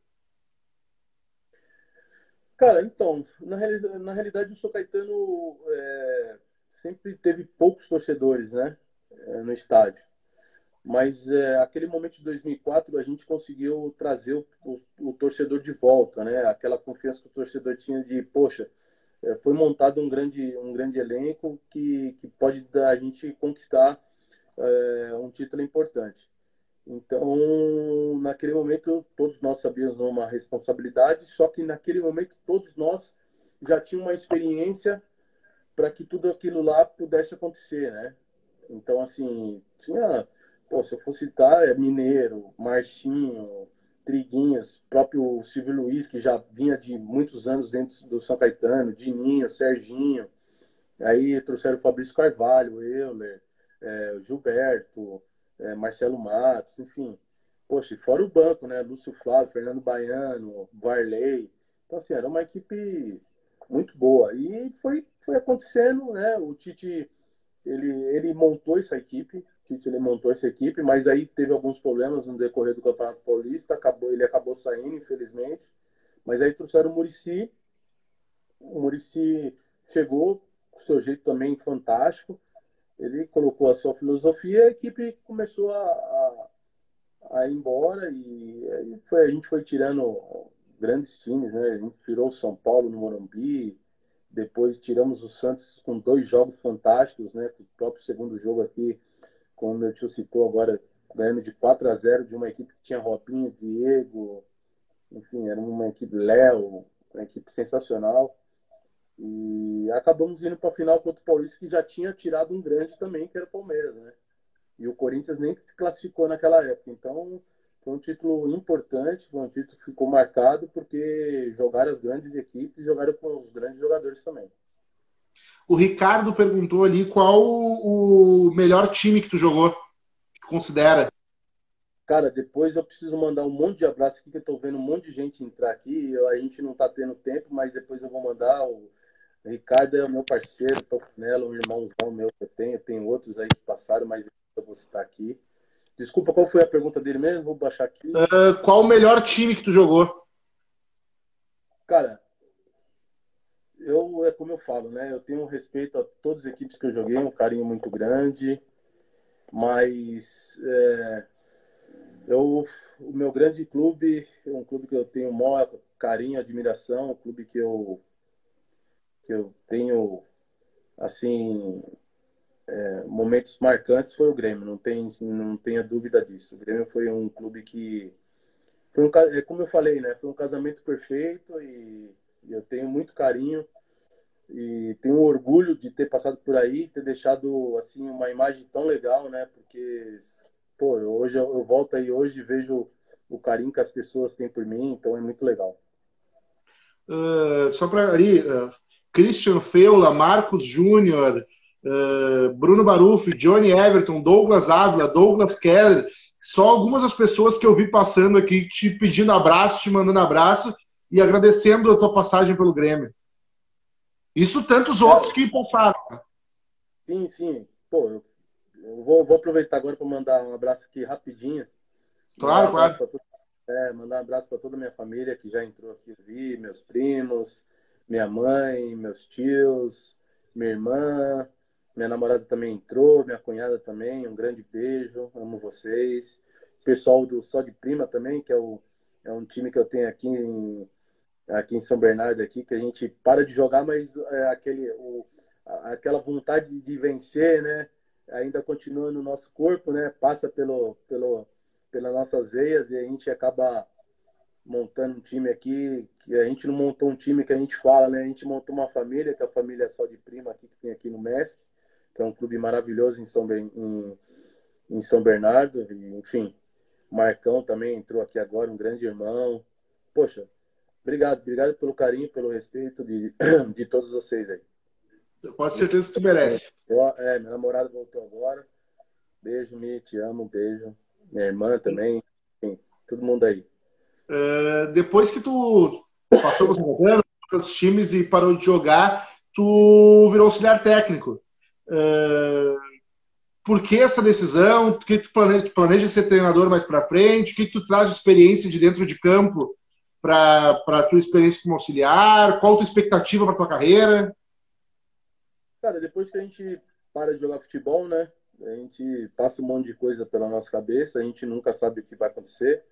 Cara, então, na, na realidade o São Caetano é, sempre teve poucos torcedores, né? É, no estádio. Mas é, aquele momento de 2004 a gente conseguiu trazer o, o, o, torcedor de volta, né? Aquela confiança que o torcedor tinha de, poxa, foi montado um grande, um grande elenco que, que pode dar a gente conquistar é, um título importante. Então, naquele momento, todos nós sabíamos uma responsabilidade, só que naquele momento, todos nós já tínhamos uma experiência para que tudo aquilo lá pudesse acontecer, né? Então, assim, tinha, pô, se eu fosse citar, é Mineiro, Marcinho, Triguinhas, próprio Silvio Luiz, que já vinha de muitos anos dentro do São Caetano, Dininho, Serginho, aí trouxeram o Fabrício Carvalho, Euler, é, Gilberto, é, Marcelo Matos, enfim. Poxa, fora o banco, né? Lúcio Flávio, Fernando Baiano, Varley. Então, assim, era uma equipe muito boa. E foi, foi acontecendo, né? O Tite, ele, ele montou essa equipe, Tite ele montou essa equipe, mas aí teve alguns problemas no decorrer do Campeonato Paulista, acabou, ele acabou saindo, infelizmente. Mas aí trouxeram o Murici. O Murici chegou com seu jeito também fantástico ele colocou a sua filosofia e a equipe começou a, a, a ir embora e foi, a gente foi tirando grandes times, né? A gente tirou o São Paulo no Morumbi, depois tiramos o Santos com dois jogos fantásticos, né? O próprio segundo jogo aqui, como meu tio citou agora, ganhando de 4 a 0 de uma equipe que tinha Robinho, Diego, enfim, era uma equipe Léo, uma equipe sensacional. E acabamos indo para a final contra o Paulista, que já tinha tirado um grande também, que era o Palmeiras, né? E o Corinthians nem se classificou naquela época. Então, foi um título importante, foi um título que ficou marcado, porque jogaram as grandes equipes, jogaram com os grandes jogadores também. O Ricardo perguntou ali qual o melhor time que tu jogou, que considera. Cara, depois eu preciso mandar um monte de abraço aqui, que eu tô vendo um monte de gente entrar aqui. A gente não tá tendo tempo, mas depois eu vou mandar o Ricardo é o meu parceiro, tô com ela, um irmãozão meu que eu tenho. Tem outros aí que passaram, mas eu vou citar aqui. Desculpa, qual foi a pergunta dele mesmo? Vou baixar aqui. Uh, qual o melhor time que tu jogou? Cara, eu é como eu falo, né? Eu tenho um respeito a todas as equipes que eu joguei, um carinho muito grande, mas é, eu, o meu grande clube um clube que eu tenho maior carinho, admiração, um clube que eu que eu tenho assim é, momentos marcantes foi o Grêmio, não tem não tenha dúvida disso. O Grêmio foi um clube que foi um é como eu falei, né? Foi um casamento perfeito e, e eu tenho muito carinho e tenho orgulho de ter passado por aí, ter deixado assim uma imagem tão legal, né? Porque pô, hoje eu, eu volto aí hoje e vejo o carinho que as pessoas têm por mim, então é muito legal. Uh, só para ali uh, Christian Feula, Marcos Júnior, uh, Bruno Baruffi, Johnny Everton, Douglas Ávila, Douglas Keller, só algumas das pessoas que eu vi passando aqui te pedindo abraço, te mandando abraço e agradecendo a tua passagem pelo Grêmio. Isso tantos outros que passaram. Sim, sim. Pô, eu, eu vou, vou, aproveitar agora para mandar um abraço aqui rapidinho. Claro, claro. Todo, é, mandar um abraço para toda a minha família que já entrou aqui, vi, meus primos, minha mãe, meus tios, minha irmã, minha namorada também entrou, minha cunhada também. Um grande beijo, amo vocês. Pessoal do Só de Prima também, que é, o, é um time que eu tenho aqui em, aqui em São Bernardo, aqui, que a gente para de jogar, mas é aquele, o, aquela vontade de vencer, né? Ainda continua no nosso corpo, né? Passa pelo, pelo, pelas nossas veias e a gente acaba montando um time aqui, que a gente não montou um time que a gente fala, né? A gente montou uma família, que é a família só de prima aqui que tem aqui no MESC, que é um clube maravilhoso em São, em, em São Bernardo, enfim. Marcão também entrou aqui agora, um grande irmão. Poxa, obrigado, obrigado pelo carinho, pelo respeito de, de todos vocês aí. Com certeza que tu merece. É, minha namorada voltou agora. Beijo, Mi, te amo, beijo. Minha irmã também, enfim, todo mundo aí. É, depois que tu passou os outros times e parou de jogar, tu virou auxiliar técnico. É, por que essa decisão? Por que tu planeja, tu planeja ser treinador mais para frente? O que tu traz de experiência de dentro de campo para a tua experiência como auxiliar? Qual a tua expectativa para tua carreira? Cara, depois que a gente para de jogar futebol, né? A gente passa um monte de coisa pela nossa cabeça, a gente nunca sabe o que vai acontecer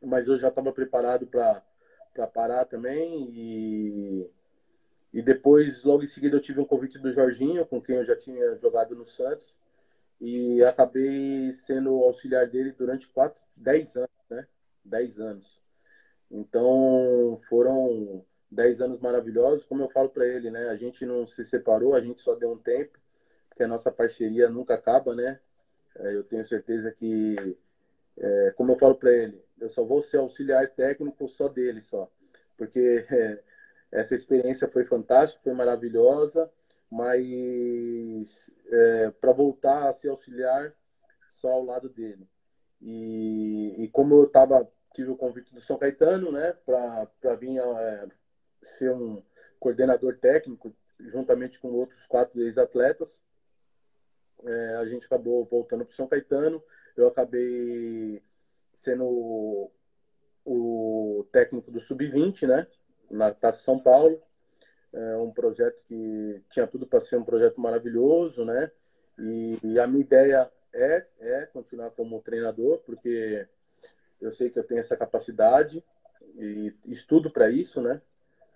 mas eu já estava preparado para parar também. E, e depois, logo em seguida, eu tive um convite do Jorginho, com quem eu já tinha jogado no Santos. e acabei sendo auxiliar dele durante quatro, dez anos, né? Dez anos. Então foram dez anos maravilhosos, como eu falo para ele, né? A gente não se separou, a gente só deu um tempo, porque a nossa parceria nunca acaba, né? É, eu tenho certeza que, é, como eu falo para ele, eu só vou ser auxiliar técnico só dele só, porque é, essa experiência foi fantástica, foi maravilhosa, mas é, para voltar a ser auxiliar só ao lado dele. E, e como eu tava tive o convite do São Caetano, né, para vir é, ser um coordenador técnico juntamente com outros quatro ex-atletas. É, a gente acabou voltando para São Caetano. Eu acabei sendo o, o técnico do Sub-20, né? Na Taça São Paulo. É um projeto que tinha tudo para ser um projeto maravilhoso, né? E, e, a minha ideia é, é continuar como treinador, porque eu sei que eu tenho essa capacidade e estudo para isso, né?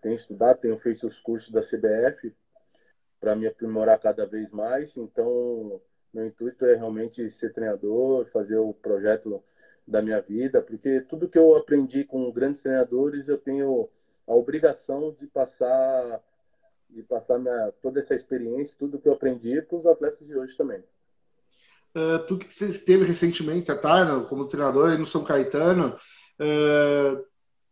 tenho estudado, tenho feito os cursos da CBF para me aprimorar cada vez mais. Então, meu intuito é realmente ser treinador, fazer o projeto da minha vida, porque tudo que eu aprendi com grandes treinadores, eu tenho a obrigação de passar de passar minha, toda essa experiência, tudo que eu aprendi para os atletas de hoje também. Uh, tu que teve recentemente a como treinador aí no São Caetano, uh,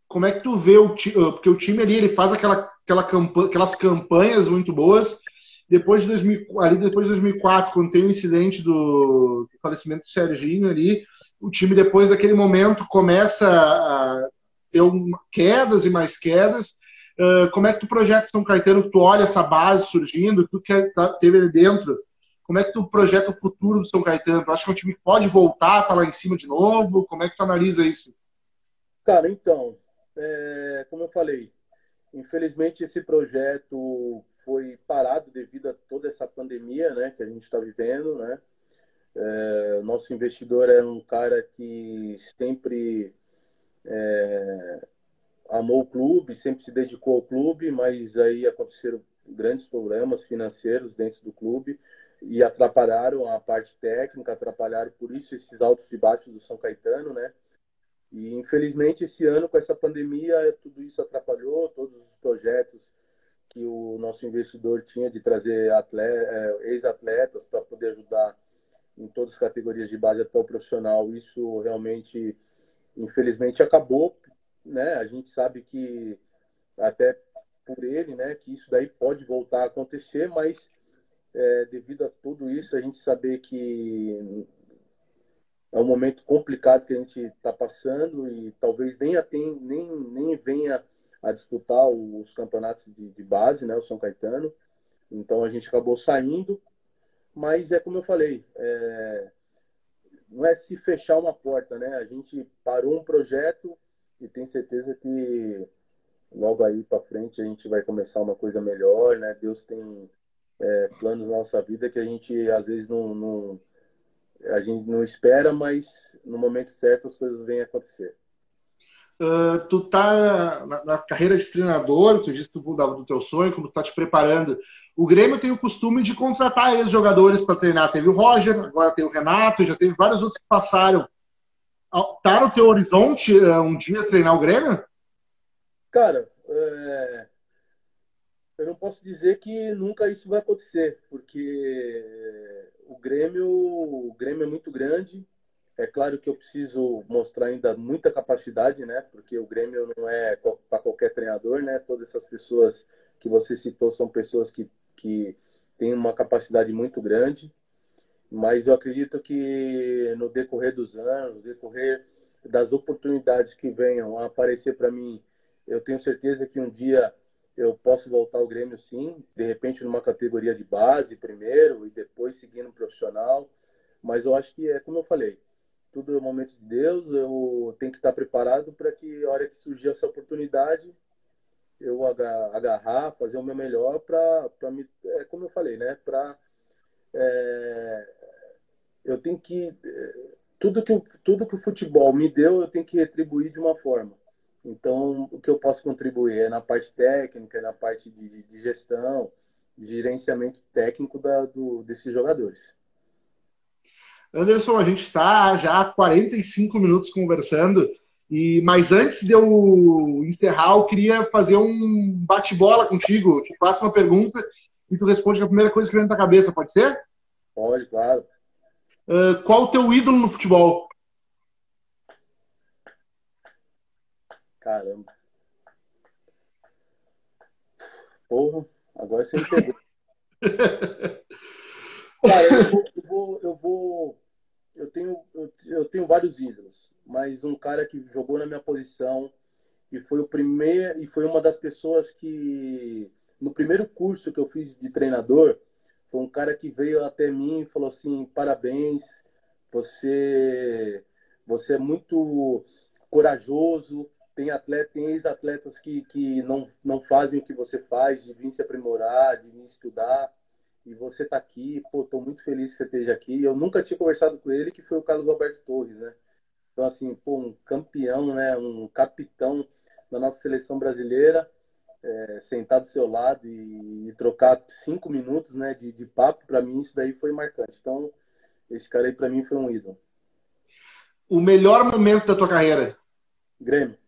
como é que tu vê o time, porque o time ali ele faz aquela, aquela campanha, aquelas campanhas muito boas. Depois de 2000, ali depois de 2004, quando tem o incidente do, do falecimento do Serginho ali, o time depois daquele momento começa a ter uma, quedas e mais quedas. Uh, como é que tu projeta São Caetano? Tu olha essa base surgindo, tu que tá, teve ali dentro. Como é que tu projeta o futuro do São Caetano? Tu acha que o time pode voltar, tá lá em cima de novo? Como é que tu analisa isso? Cara, então, é, como eu falei, infelizmente esse projeto foi parado devido a toda essa pandemia, né, que a gente está vivendo, né. É, nosso investidor é um cara que sempre é, amou o clube, sempre se dedicou ao clube, mas aí aconteceram grandes problemas financeiros dentro do clube e atrapalharam a parte técnica, atrapalharam por isso esses altos e baixos do São Caetano, né? E infelizmente esse ano com essa pandemia tudo isso atrapalhou todos os projetos que o nosso investidor tinha de trazer é, ex-atletas para poder ajudar em todas as categorias de base até o profissional. Isso realmente, infelizmente, acabou. Né? A gente sabe que até por ele, né, que isso daí pode voltar a acontecer, mas é, devido a tudo isso, a gente saber que é um momento complicado que a gente está passando e talvez nem, tem, nem, nem venha a disputar os campeonatos de, de, base, né, o São Caetano. Então a gente acabou saindo, mas é como eu falei, é, não é se fechar uma porta, né? A gente parou um projeto e tem certeza que logo aí para frente a gente vai começar uma coisa melhor, né? Deus tem é, planos na nossa vida que a gente às vezes não, não a gente não espera, mas no momento certo as coisas vêm acontecer. Uh, tu tá na, na, carreira de treinador, tu disse que tu do teu sonho, como tu tá te preparando. O Grêmio tem o costume de contratar ex-jogadores para treinar. Teve o Roger, agora tem o Renato, já teve vários outros que passaram. Tá no teu horizonte uh, um dia treinar o Grêmio? Cara, é... eu não posso dizer que nunca isso vai acontecer, porque o Grêmio, o Grêmio é muito grande. É claro que eu preciso mostrar ainda muita capacidade, né? Porque o Grêmio não é para qualquer treinador, né? Todas essas pessoas que você citou são pessoas que, que têm uma capacidade muito grande. Mas eu acredito que no decorrer dos anos, no decorrer das oportunidades que venham a aparecer para mim, eu tenho certeza que um dia eu posso voltar ao Grêmio sim, de repente numa categoria de base primeiro e depois seguir no profissional. Mas eu acho que é como eu falei, tudo é momento de Deus, eu tenho que estar preparado para que a hora que surgir essa oportunidade eu agarrar, fazer o meu melhor para me, é como eu falei, né, para é, eu tenho que tudo que tudo que o futebol me deu, eu tenho que retribuir de uma forma. Então, o que eu posso contribuir é na parte técnica, na parte de, de gestão, de gerenciamento técnico da, do, desses jogadores. Anderson, a gente está já há 45 minutos conversando, e mas antes de eu encerrar, eu queria fazer um bate-bola contigo. Eu te faço uma pergunta e tu responde a primeira coisa que vem na tua cabeça, pode ser? Pode, claro. Uh, qual o teu ídolo no futebol? Caramba. Porra, agora você me pegou. Cara, eu vou, eu vou, eu vou, eu tenho, eu, eu, tenho vários ídolos, mas um cara que jogou na minha posição e foi o primeiro e foi uma das pessoas que no primeiro curso que eu fiz de treinador foi um cara que veio até mim e falou assim parabéns você você é muito corajoso tem atleta, tem ex-atletas que, que não, não fazem o que você faz, de vir se aprimorar, de vir estudar. E você está aqui, pô, estou muito feliz que você esteja aqui. Eu nunca tinha conversado com ele, que foi o Carlos Alberto Torres, né? Então, assim, pô, um campeão, né? Um capitão da nossa seleção brasileira, é, sentar do seu lado e, e, trocar cinco minutos, né? De, de papo, para mim, isso daí foi marcante. Então, esse cara aí, para mim, foi um ídolo. O melhor momento da tua carreira? Grêmio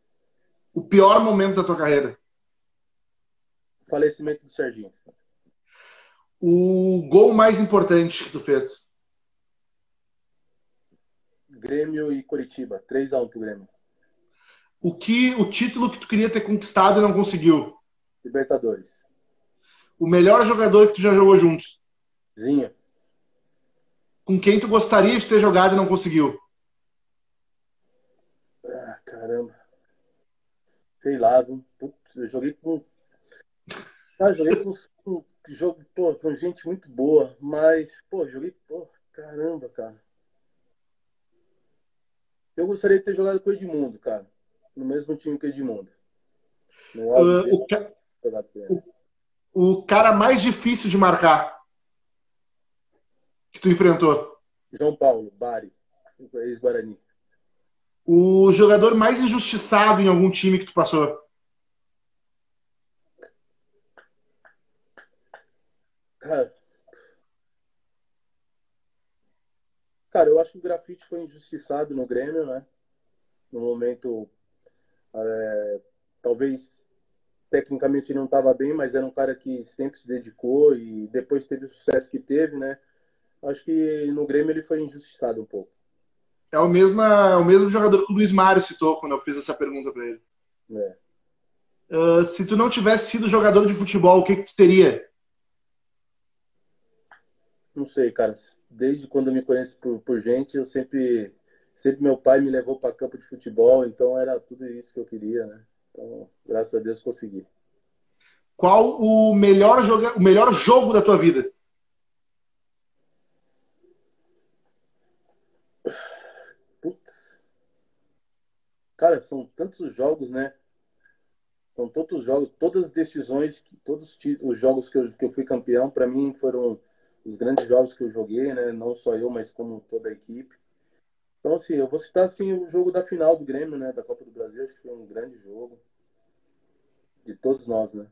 o pior momento da tua carreira? O falecimento do Serginho. O gol mais importante que tu fez? Grêmio e Curitiba. 3x1 pro Grêmio. O, que, o título que tu queria ter conquistado e não conseguiu? Libertadores. O melhor jogador que tu já jogou juntos? Zinho. Com quem tu gostaria de ter jogado e não conseguiu? Ah, caramba sei lá, putz, eu joguei com. Cara, joguei com, com, jogo, pô, com gente muito boa, mas, pô, joguei, pô, caramba, cara. Eu gostaria de ter jogado com o Edmundo, cara. No mesmo time que o Edmundo. Uh, o, ca... o, o cara mais difícil de marcar que tu enfrentou? João Paulo, Bari, ex-Guarani o jogador mais injustiçado em algum time que tu passou? Cara, cara, eu acho que o grafite foi injustiçado no Grêmio, né? No momento, é, talvez tecnicamente não estava bem, mas era um cara que sempre se dedicou e depois teve o sucesso que teve, né? Acho que no Grêmio ele foi injustiçado um pouco. É o mesmo, é o mesmo jogador que o Luiz Mário citou quando eu fiz essa pergunta para ele. É. Uh, se tu não tivesse sido jogador de futebol, o que, que tu teria? Não sei, cara. Desde quando eu me conheço por, por gente, eu sempre, sempre meu pai me levou para campo de futebol, então era tudo isso que eu queria, né? Então, graças a Deus consegui. Qual o melhor jogo, o melhor jogo da tua vida? Putz. Cara, são tantos jogos, né? São tantos jogos, todas as decisões, todos os jogos que eu, que eu fui campeão, para mim foram os grandes jogos que eu joguei, né? Não só eu, mas como toda a equipe. Então, assim, eu vou citar assim, o jogo da final do Grêmio, né? Da Copa do Brasil, acho que foi um grande jogo. De todos nós, né?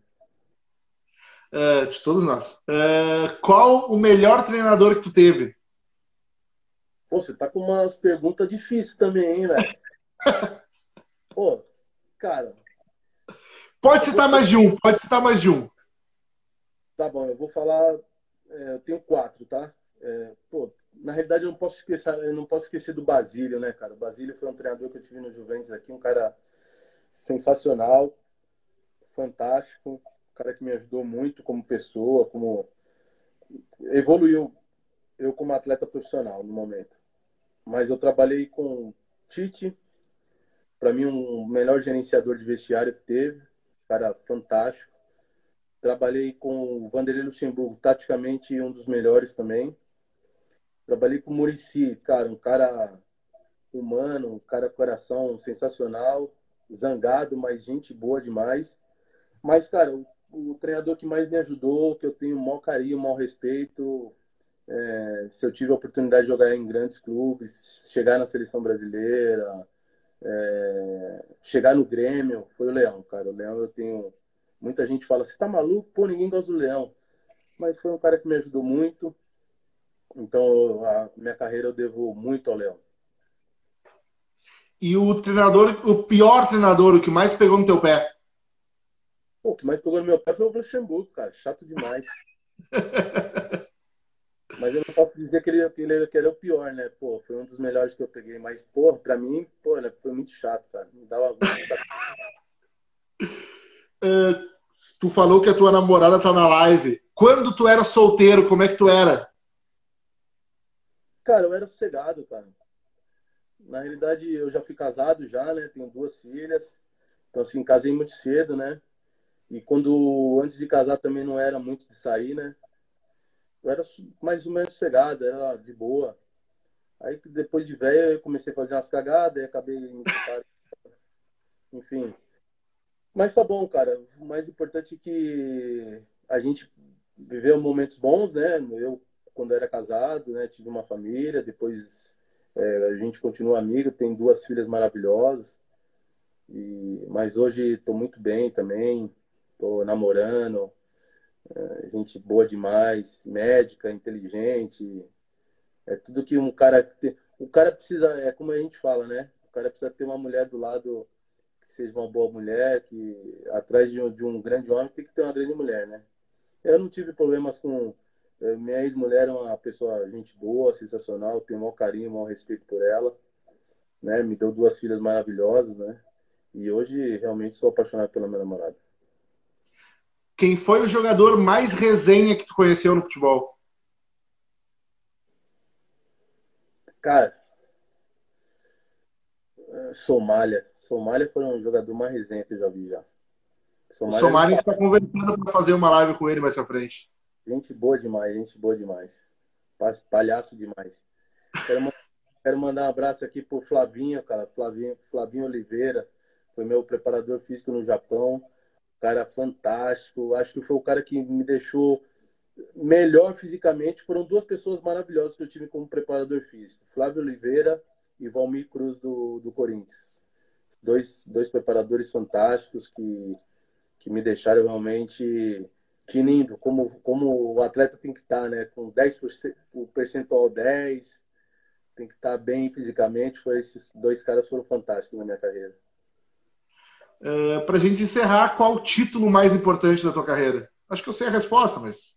É, de todos nós. É, qual o melhor treinador que tu teve? Pô, você tá com umas perguntas difíceis também, hein, velho? Pô, cara. Pode citar mais de um, pode citar mais de um. Tá bom, eu vou falar. É, eu tenho quatro, tá? É, pô, na realidade eu não posso esquecer, eu não posso esquecer do Basílio, né, cara? O Basílio foi um treinador que eu tive no Juventus aqui, um cara sensacional, fantástico, um cara que me ajudou muito como pessoa, como evoluiu eu como atleta profissional no momento mas eu trabalhei com Tite, para mim um melhor gerenciador de vestiário que teve, cara fantástico. Trabalhei com o Vanderlei Luxemburgo, taticamente um dos melhores também. Trabalhei com o Murici, cara, um cara humano, um cara coração sensacional, zangado, mas gente boa demais. Mas, cara, o, o treinador que mais me ajudou, que eu tenho o maior carinho, o maior respeito, é, se eu tive a oportunidade de jogar em grandes clubes, chegar na seleção brasileira, é, chegar no Grêmio, foi o Leão, cara. O Leão eu tenho. Muita gente fala, você tá maluco? Pô, ninguém gosta do Leão. Mas foi um cara que me ajudou muito. Então, a minha carreira eu devo muito ao Leão. E o treinador, o pior treinador, o que mais pegou no teu pé? Pô, o que mais pegou no meu pé foi o Luxemburgo, cara. Chato demais. Mas eu não posso dizer que ele, que ele, que ele é o pior, né? Pô, foi um dos melhores que eu peguei. Mas, pô, pra mim, pô, né, foi muito chato, cara. Me dava uh, tu falou que a tua namorada tá na live. Quando tu era solteiro, como é que tu era? Cara, eu era sossegado, cara. Na realidade, eu já fui casado já, né? Tenho duas filhas. Então, assim, casei muito cedo, né? E quando, antes de casar, também não era muito de sair, né? Eu era mais ou menos sossegado, era de boa. Aí, depois de velho, eu comecei a fazer umas cagadas e acabei me. Enfim. Mas tá bom, cara. O mais importante é que a gente viveu momentos bons, né? Eu quando era casado, né? Tive uma família, depois é, a gente continua amigo, tem duas filhas maravilhosas. E, mas hoje estou muito bem também, estou namorando, gente boa demais, médica, inteligente, é tudo que um cara tem. O cara precisa, é como a gente fala, né? O cara precisa ter uma mulher do lado que seja uma boa mulher, que atrás de um, de um grande homem tem que ter uma grande mulher, né? Eu não tive problemas com é, minha ex-mulher é uma pessoa, gente boa, sensacional, tenho maior carinho, maior respeito por ela. Né? Me deu duas filhas maravilhosas, né? E hoje realmente sou apaixonado pela minha namorada. Quem foi o jogador mais resenha que tu conheceu no futebol? Cara, é, Somália. Somália foi um jogador mais resenha que eu já vi já. Somália, Somália a gente está conversando para fazer uma live com ele mais à frente. Gente boa demais, gente boa demais. Palhaço demais. Quero, quero mandar um abraço aqui pro Flavinho, cara. Flavinho, Flavinho Oliveira. Foi meu preparador físico no Japão. Cara fantástico. Acho que foi o cara que me deixou melhor fisicamente. Foram duas pessoas maravilhosas que eu tive como preparador físico. Flávio Oliveira e Valmir Cruz do, do Corinthians. Dois, dois preparadores fantásticos que, que me deixaram realmente tinindo como, como o atleta tem que estar, né? Com 10%, o percentual 10, tem que estar bem fisicamente. Foi esses dois caras foram fantásticos na minha carreira. É, Para a gente encerrar, qual o título mais importante da tua carreira? Acho que eu sei a resposta, mas.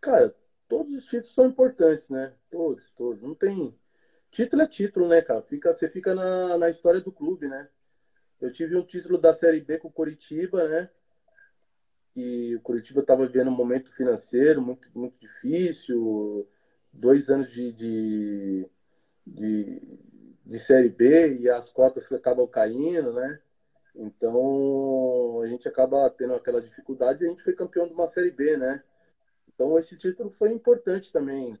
Cara, todos os títulos são importantes, né? Todos, todos. Não tem. Título é título, né, cara? Fica, você fica na, na história do clube, né? Eu tive um título da Série B com o Curitiba, né? que o Curitiba estava vivendo um momento financeiro muito, muito difícil, dois anos de, de, de, de Série B e as cotas acabam caindo, né? Então a gente acaba tendo aquela dificuldade e a gente foi campeão de uma Série B, né? Então esse título foi importante também.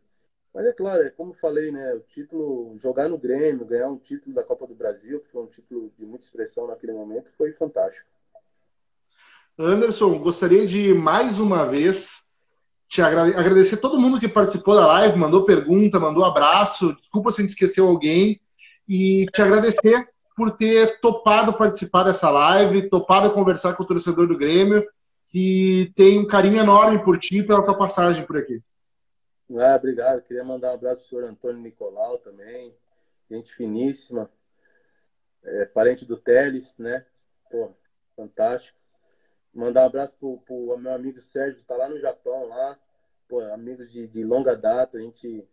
Mas é claro, é como falei, né? O título, jogar no Grêmio, ganhar um título da Copa do Brasil, que foi um título de muita expressão naquele momento, foi fantástico. Anderson, gostaria de mais uma vez te agradecer todo mundo que participou da live, mandou pergunta, mandou abraço. Desculpa se a gente esqueceu alguém. E te agradecer por ter topado participar dessa live, topado conversar com o torcedor do Grêmio, que tem um carinho enorme por ti e pela tua passagem por aqui. Ah, obrigado. Queria mandar um abraço pro senhor Antônio Nicolau também. Gente finíssima. É, parente do Teles, né? Pô, fantástico. Mandar um abraço pro, pro meu amigo Sérgio, que tá lá no Japão, lá. Pô, amigos de, de longa data. A gente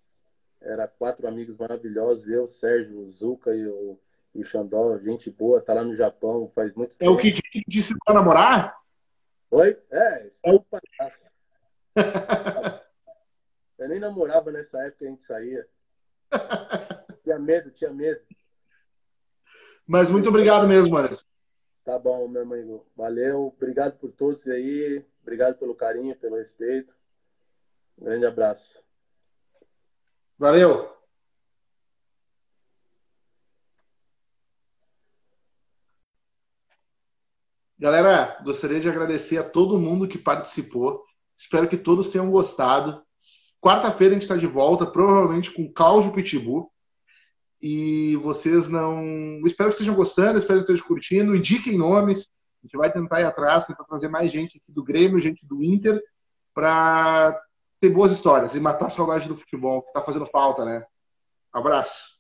era quatro amigos maravilhosos. Eu, Sérgio, o Zuka e o, e o Xandó. Gente boa, tá lá no Japão faz muito tempo. É o que disse pra namorar? Oi? É, esse é um palhaço. Eu nem namorava nessa época que a gente saía. Tinha medo, tinha medo. Mas muito obrigado mesmo, Anderson. Tá bom, meu amigo. Valeu. Obrigado por todos aí. Obrigado pelo carinho, pelo respeito. Um grande abraço. Valeu. Galera, gostaria de agradecer a todo mundo que participou. Espero que todos tenham gostado. Quarta-feira a gente está de volta, provavelmente com Cláudio Pitbull e vocês não. Espero que estejam gostando, espero que estejam curtindo. Indiquem nomes, a gente vai tentar ir atrás, tentar trazer mais gente aqui do Grêmio, gente do Inter, para ter boas histórias e matar a saudade do futebol, que tá fazendo falta, né? Abraço.